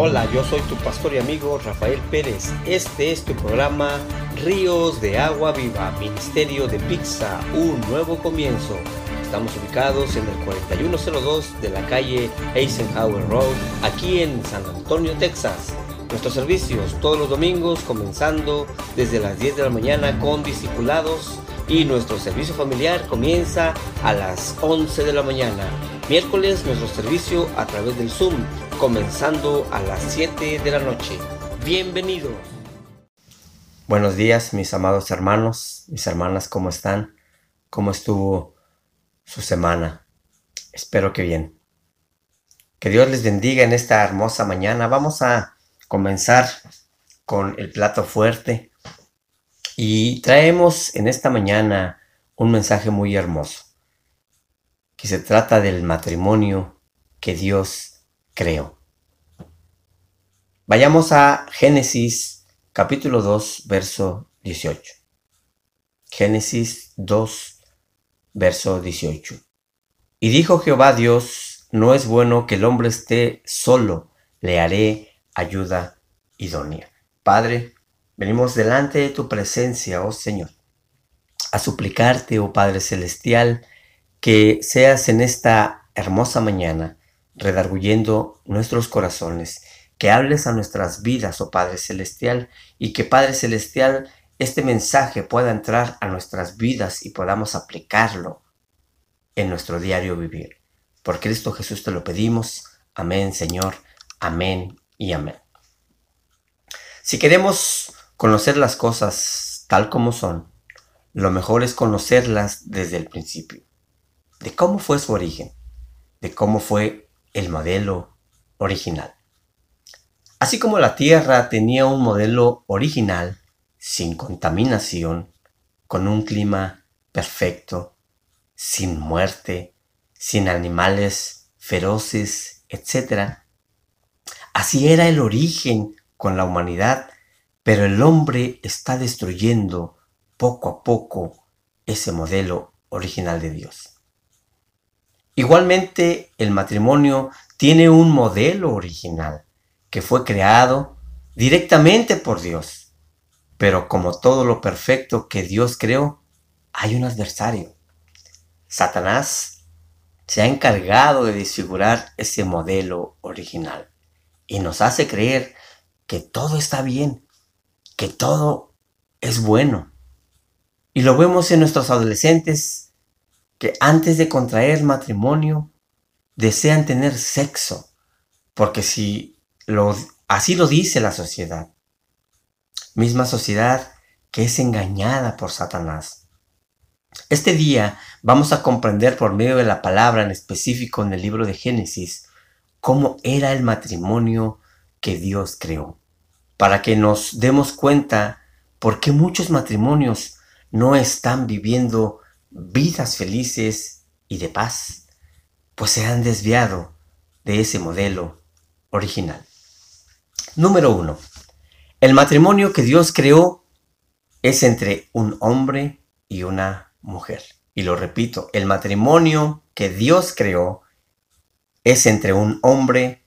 Hola, yo soy tu pastor y amigo Rafael Pérez. Este es tu programa Ríos de Agua Viva, Ministerio de Pizza, un nuevo comienzo. Estamos ubicados en el 4102 de la calle Eisenhower Road, aquí en San Antonio, Texas. Nuestros servicios todos los domingos comenzando desde las 10 de la mañana con discipulados y nuestro servicio familiar comienza a las 11 de la mañana. Miércoles nuestro servicio a través del Zoom comenzando a las 7 de la noche. Bienvenido. Buenos días mis amados hermanos, mis hermanas, ¿cómo están? ¿Cómo estuvo su semana? Espero que bien. Que Dios les bendiga en esta hermosa mañana. Vamos a comenzar con el plato fuerte y traemos en esta mañana un mensaje muy hermoso, que se trata del matrimonio que Dios creo. Vayamos a Génesis capítulo 2, verso 18. Génesis 2, verso 18. Y dijo Jehová Dios, no es bueno que el hombre esté solo, le haré ayuda idónea. Padre, venimos delante de tu presencia, oh Señor, a suplicarte, oh Padre Celestial, que seas en esta hermosa mañana redarguyendo nuestros corazones, que hables a nuestras vidas, oh Padre Celestial, y que Padre Celestial, este mensaje pueda entrar a nuestras vidas y podamos aplicarlo en nuestro diario vivir. Por Cristo Jesús te lo pedimos. Amén, Señor. Amén y amén. Si queremos conocer las cosas tal como son, lo mejor es conocerlas desde el principio, de cómo fue su origen, de cómo fue el modelo original. Así como la Tierra tenía un modelo original, sin contaminación, con un clima perfecto, sin muerte, sin animales feroces, etc. Así era el origen con la humanidad, pero el hombre está destruyendo poco a poco ese modelo original de Dios. Igualmente, el matrimonio tiene un modelo original que fue creado directamente por Dios. Pero como todo lo perfecto que Dios creó, hay un adversario. Satanás se ha encargado de desfigurar ese modelo original y nos hace creer que todo está bien, que todo es bueno. Y lo vemos en nuestros adolescentes que antes de contraer matrimonio desean tener sexo, porque si así lo dice la sociedad, misma sociedad que es engañada por Satanás. Este día vamos a comprender por medio de la palabra en específico en el libro de Génesis cómo era el matrimonio que Dios creó, para que nos demos cuenta por qué muchos matrimonios no están viviendo vidas felices y de paz, pues se han desviado de ese modelo original. Número uno. El matrimonio que Dios creó es entre un hombre y una mujer. Y lo repito, el matrimonio que Dios creó es entre un hombre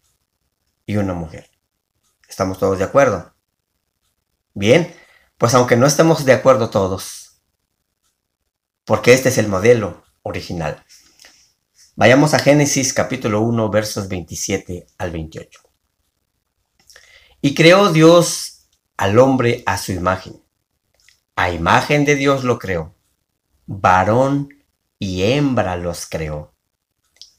y una mujer. ¿Estamos todos de acuerdo? Bien, pues aunque no estemos de acuerdo todos, porque este es el modelo original. Vayamos a Génesis capítulo 1 versos 27 al 28. Y creó Dios al hombre a su imagen. A imagen de Dios lo creó. Varón y hembra los creó.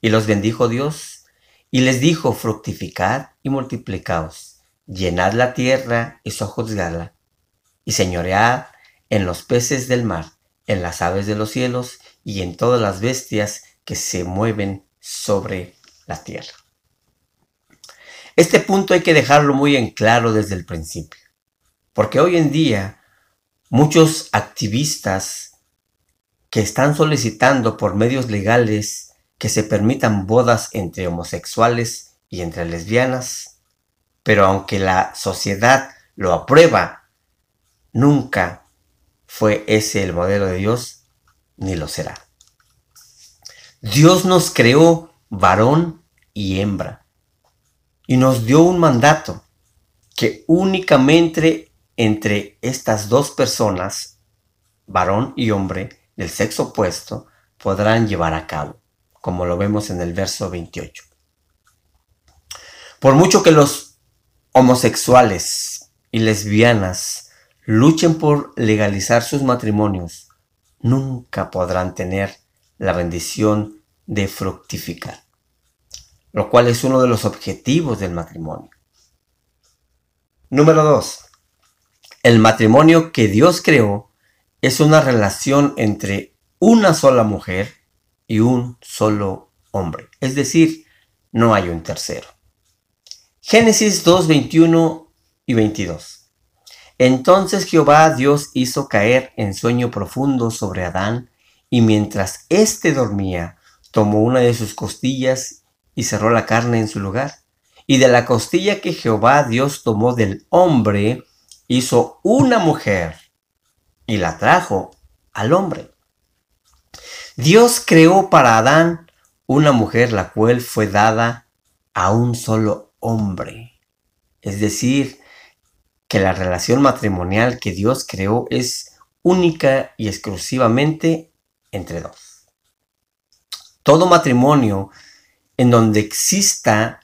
Y los bendijo Dios y les dijo, fructificad y multiplicaos, llenad la tierra y sojuzgadla, y señoread en los peces del mar en las aves de los cielos y en todas las bestias que se mueven sobre la tierra. Este punto hay que dejarlo muy en claro desde el principio, porque hoy en día muchos activistas que están solicitando por medios legales que se permitan bodas entre homosexuales y entre lesbianas, pero aunque la sociedad lo aprueba, nunca fue ese el modelo de Dios, ni lo será. Dios nos creó varón y hembra. Y nos dio un mandato que únicamente entre estas dos personas, varón y hombre del sexo opuesto, podrán llevar a cabo, como lo vemos en el verso 28. Por mucho que los homosexuales y lesbianas luchen por legalizar sus matrimonios, nunca podrán tener la bendición de fructificar, lo cual es uno de los objetivos del matrimonio. Número 2. El matrimonio que Dios creó es una relación entre una sola mujer y un solo hombre. Es decir, no hay un tercero. Génesis 2, 21 y 22. Entonces Jehová Dios hizo caer en sueño profundo sobre Adán, y mientras éste dormía, tomó una de sus costillas y cerró la carne en su lugar. Y de la costilla que Jehová Dios tomó del hombre, hizo una mujer y la trajo al hombre. Dios creó para Adán una mujer la cual fue dada a un solo hombre. Es decir, que la relación matrimonial que Dios creó es única y exclusivamente entre dos. Todo matrimonio en donde exista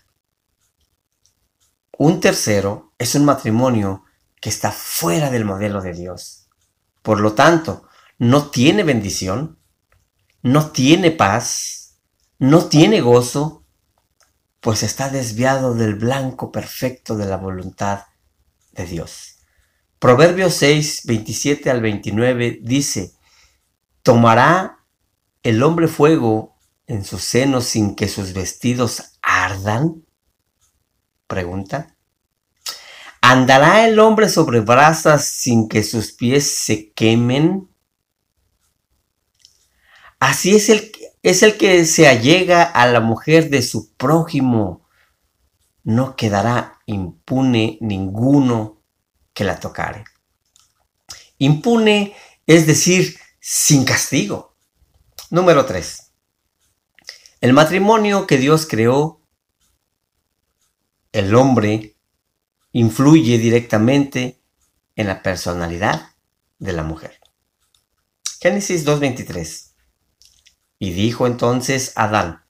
un tercero es un matrimonio que está fuera del modelo de Dios. Por lo tanto, no tiene bendición, no tiene paz, no tiene gozo, pues está desviado del blanco perfecto de la voluntad de Dios. Proverbios 6, 27 al 29 dice, ¿tomará el hombre fuego en su seno sin que sus vestidos ardan? Pregunta. ¿Andará el hombre sobre brasas sin que sus pies se quemen? Así es el, es el que se allega a la mujer de su prójimo. No quedará impune ninguno que la tocare. Impune es decir, sin castigo. Número 3. El matrimonio que Dios creó, el hombre influye directamente en la personalidad de la mujer. Génesis 2.23. Y dijo entonces Adán,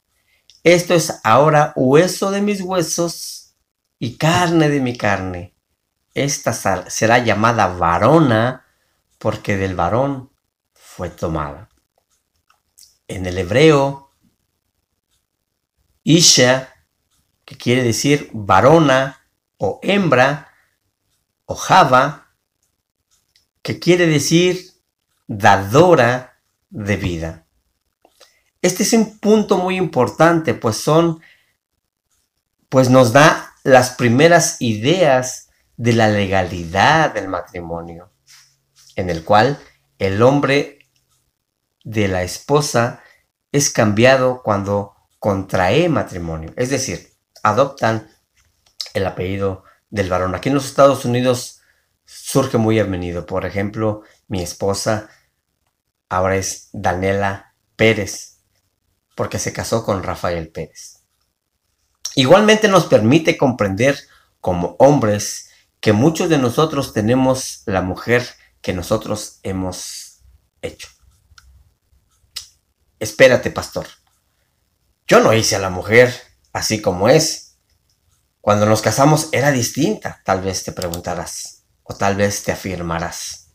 esto es ahora hueso de mis huesos y carne de mi carne. Esta será llamada varona porque del varón fue tomada. En el hebreo, Isha, que quiere decir varona, o hembra o java, que quiere decir dadora de vida. Este es un punto muy importante, pues son, pues nos da las primeras ideas de la legalidad del matrimonio, en el cual el hombre de la esposa es cambiado cuando contrae matrimonio, es decir, adoptan el apellido del varón. Aquí en los Estados Unidos surge muy a menudo. Por ejemplo, mi esposa ahora es Daniela Pérez, porque se casó con Rafael Pérez. Igualmente nos permite comprender como hombres que muchos de nosotros tenemos la mujer que nosotros hemos hecho. Espérate, pastor. Yo no hice a la mujer así como es. Cuando nos casamos era distinta, tal vez te preguntarás o tal vez te afirmarás.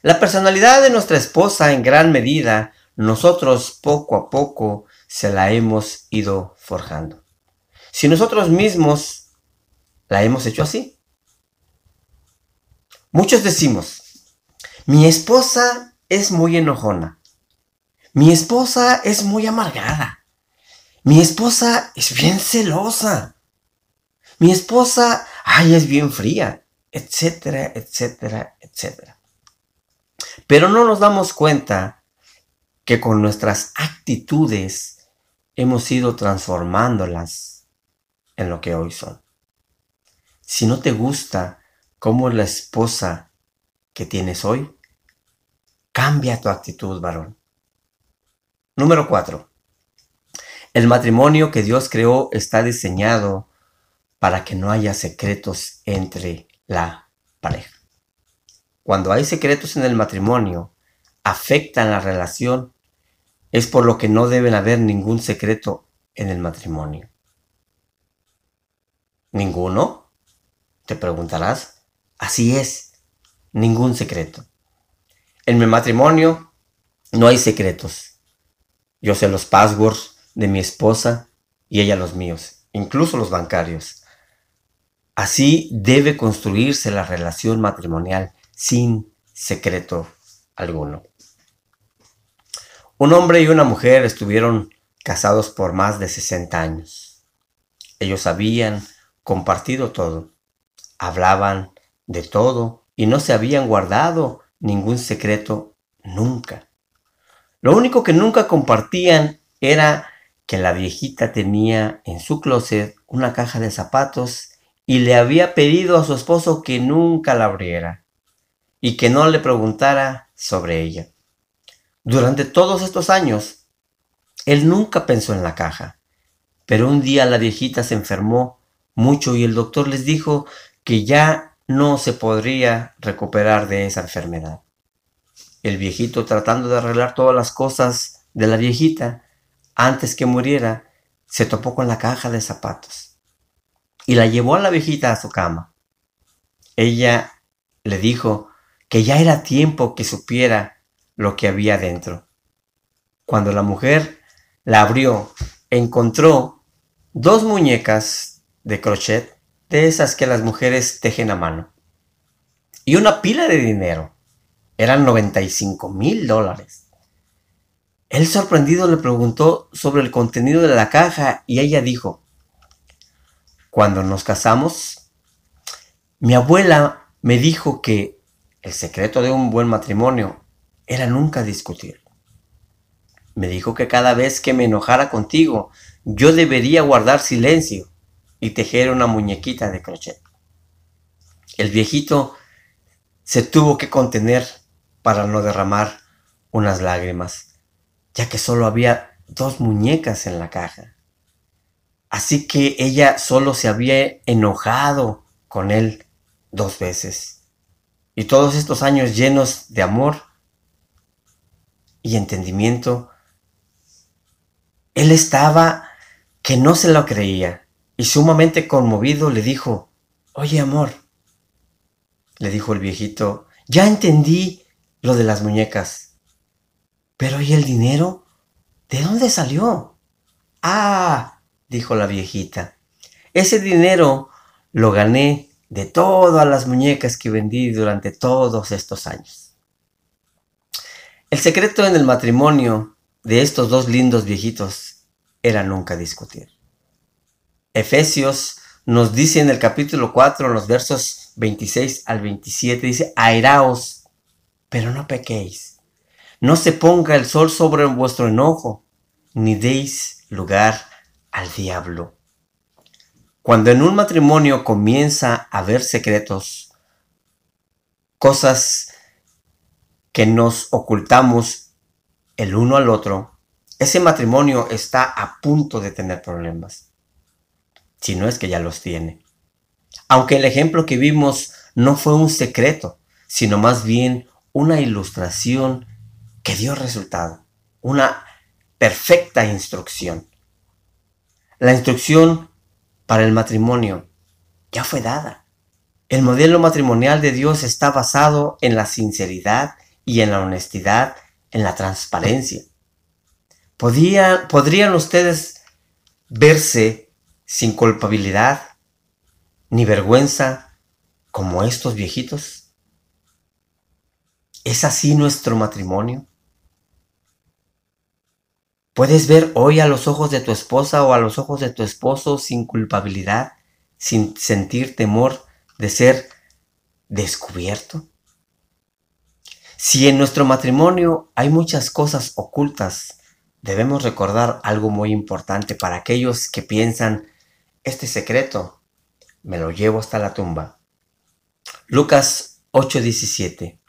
La personalidad de nuestra esposa en gran medida nosotros poco a poco se la hemos ido forjando. Si nosotros mismos la hemos hecho así. Muchos decimos, mi esposa es muy enojona. Mi esposa es muy amargada. Mi esposa es bien celosa. Mi esposa, ay, es bien fría, etcétera, etcétera, etcétera. Pero no nos damos cuenta que con nuestras actitudes hemos ido transformándolas en lo que hoy son. Si no te gusta cómo es la esposa que tienes hoy, cambia tu actitud, varón. Número 4. El matrimonio que Dios creó está diseñado para que no haya secretos entre la pareja. Cuando hay secretos en el matrimonio, afectan la relación, es por lo que no deben haber ningún secreto en el matrimonio. ¿Ninguno? Te preguntarás. Así es, ningún secreto. En mi matrimonio no hay secretos. Yo sé los passwords de mi esposa y ella los míos, incluso los bancarios. Así debe construirse la relación matrimonial sin secreto alguno. Un hombre y una mujer estuvieron casados por más de 60 años. Ellos habían compartido todo, hablaban de todo y no se habían guardado ningún secreto nunca. Lo único que nunca compartían era que la viejita tenía en su closet una caja de zapatos y le había pedido a su esposo que nunca la abriera y que no le preguntara sobre ella. Durante todos estos años, él nunca pensó en la caja, pero un día la viejita se enfermó mucho y el doctor les dijo que ya no se podría recuperar de esa enfermedad. El viejito tratando de arreglar todas las cosas de la viejita antes que muriera, se topó con la caja de zapatos y la llevó a la viejita a su cama. Ella le dijo que ya era tiempo que supiera lo que había dentro. Cuando la mujer la abrió, encontró dos muñecas de crochet, de esas que las mujeres tejen a mano, y una pila de dinero. Eran 95 mil dólares. Él sorprendido le preguntó sobre el contenido de la caja y ella dijo, cuando nos casamos, mi abuela me dijo que el secreto de un buen matrimonio era nunca discutir. Me dijo que cada vez que me enojara contigo, yo debería guardar silencio y tejer una muñequita de crochet. El viejito se tuvo que contener para no derramar unas lágrimas, ya que solo había dos muñecas en la caja. Así que ella solo se había enojado con él dos veces. Y todos estos años llenos de amor y entendimiento, él estaba que no se lo creía y sumamente conmovido le dijo, oye amor, le dijo el viejito, ya entendí lo de las muñecas, pero ¿y el dinero? ¿De dónde salió? Ah, dijo la viejita. Ese dinero lo gané de todas las muñecas que vendí durante todos estos años. El secreto en el matrimonio de estos dos lindos viejitos era nunca discutir. Efesios nos dice en el capítulo 4, en los versos 26 al 27, dice, airaos, pero no pequéis. No se ponga el sol sobre vuestro enojo, ni deis lugar al diablo. Cuando en un matrimonio comienza a haber secretos, cosas que nos ocultamos el uno al otro, ese matrimonio está a punto de tener problemas. Si no es que ya los tiene. Aunque el ejemplo que vimos no fue un secreto, sino más bien una ilustración que dio resultado, una perfecta instrucción. La instrucción para el matrimonio ya fue dada. El modelo matrimonial de Dios está basado en la sinceridad y en la honestidad, en la transparencia. ¿Podrían ustedes verse sin culpabilidad ni vergüenza como estos viejitos? ¿Es así nuestro matrimonio? Puedes ver hoy a los ojos de tu esposa o a los ojos de tu esposo sin culpabilidad, sin sentir temor de ser descubierto. Si en nuestro matrimonio hay muchas cosas ocultas, debemos recordar algo muy importante para aquellos que piensan, este secreto me lo llevo hasta la tumba. Lucas 8:17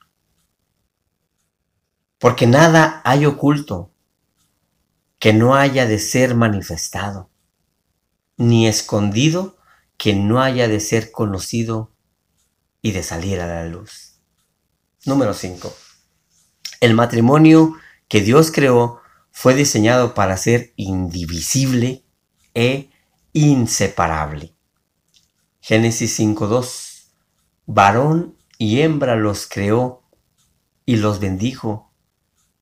Porque nada hay oculto que no haya de ser manifestado, ni escondido que no haya de ser conocido y de salir a la luz. Número 5. El matrimonio que Dios creó fue diseñado para ser indivisible e inseparable. Génesis 5.2. Varón y hembra los creó y los bendijo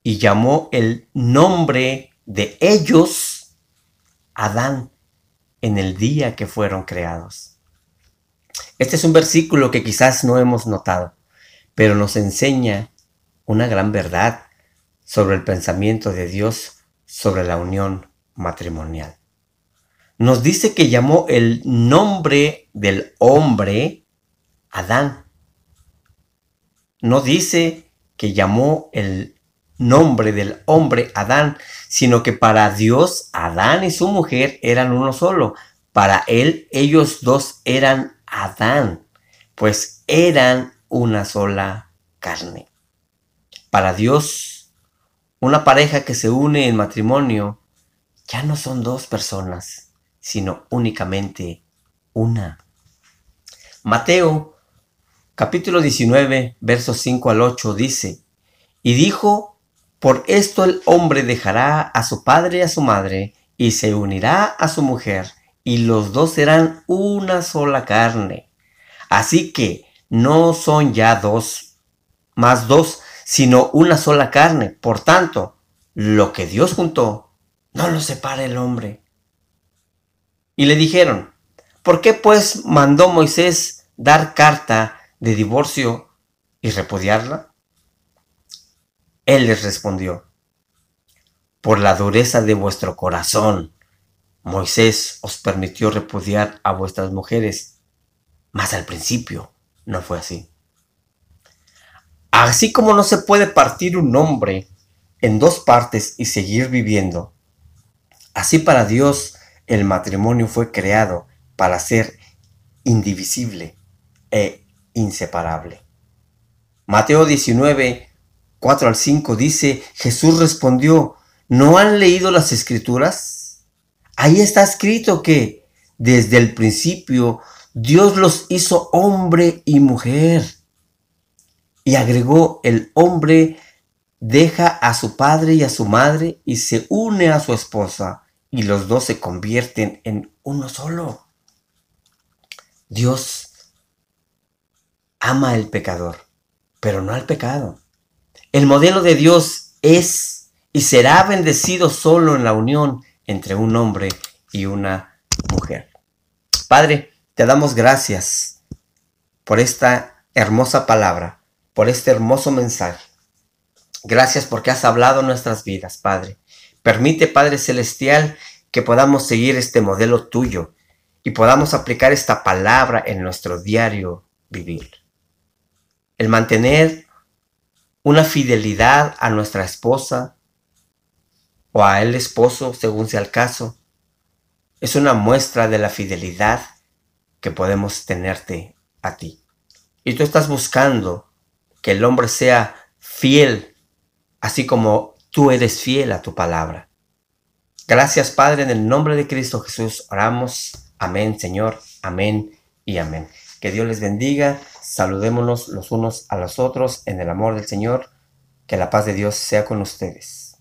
y llamó el nombre de ellos Adán en el día que fueron creados. Este es un versículo que quizás no hemos notado, pero nos enseña una gran verdad sobre el pensamiento de Dios sobre la unión matrimonial. Nos dice que llamó el nombre del hombre Adán. No dice que llamó el nombre del hombre Adán, sino que para Dios Adán y su mujer eran uno solo. Para él ellos dos eran Adán, pues eran una sola carne. Para Dios, una pareja que se une en matrimonio ya no son dos personas, sino únicamente una. Mateo capítulo 19, versos 5 al 8 dice, y dijo, por esto el hombre dejará a su padre y a su madre, y se unirá a su mujer, y los dos serán una sola carne. Así que no son ya dos, más dos, sino una sola carne. Por tanto, lo que Dios juntó, no lo separa el hombre. Y le dijeron, ¿por qué pues mandó Moisés dar carta de divorcio y repudiarla? Él les respondió, por la dureza de vuestro corazón, Moisés os permitió repudiar a vuestras mujeres, mas al principio no fue así. Así como no se puede partir un hombre en dos partes y seguir viviendo, así para Dios el matrimonio fue creado para ser indivisible e inseparable. Mateo 19, 4 al 5 dice, Jesús respondió, ¿no han leído las escrituras? Ahí está escrito que desde el principio Dios los hizo hombre y mujer y agregó, el hombre deja a su padre y a su madre y se une a su esposa y los dos se convierten en uno solo. Dios ama al pecador, pero no al pecado. El modelo de Dios es y será bendecido solo en la unión entre un hombre y una mujer. Padre, te damos gracias por esta hermosa palabra por este hermoso mensaje. Gracias porque has hablado nuestras vidas, Padre. Permite, Padre Celestial, que podamos seguir este modelo tuyo y podamos aplicar esta palabra en nuestro diario vivir. El mantener una fidelidad a nuestra esposa o a el esposo, según sea el caso, es una muestra de la fidelidad que podemos tenerte a ti. Y tú estás buscando que el hombre sea fiel, así como tú eres fiel a tu palabra. Gracias Padre, en el nombre de Cristo Jesús oramos. Amén Señor, amén y amén. Que Dios les bendiga, saludémonos los unos a los otros en el amor del Señor, que la paz de Dios sea con ustedes.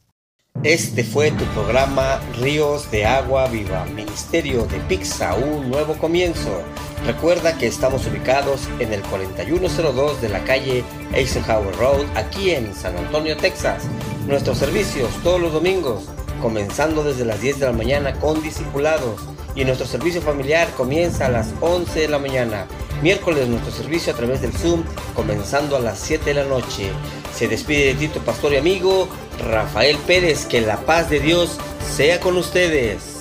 Este fue tu programa Ríos de Agua Viva, Ministerio de Pizza, un nuevo comienzo. Recuerda que estamos ubicados en el 4102 de la calle Eisenhower Road, aquí en San Antonio, Texas. Nuestros servicios todos los domingos, comenzando desde las 10 de la mañana con discipulados. Y nuestro servicio familiar comienza a las 11 de la mañana. Miércoles nuestro servicio a través del Zoom, comenzando a las 7 de la noche. Se despide de ti tu pastor y amigo Rafael Pérez. Que la paz de Dios sea con ustedes.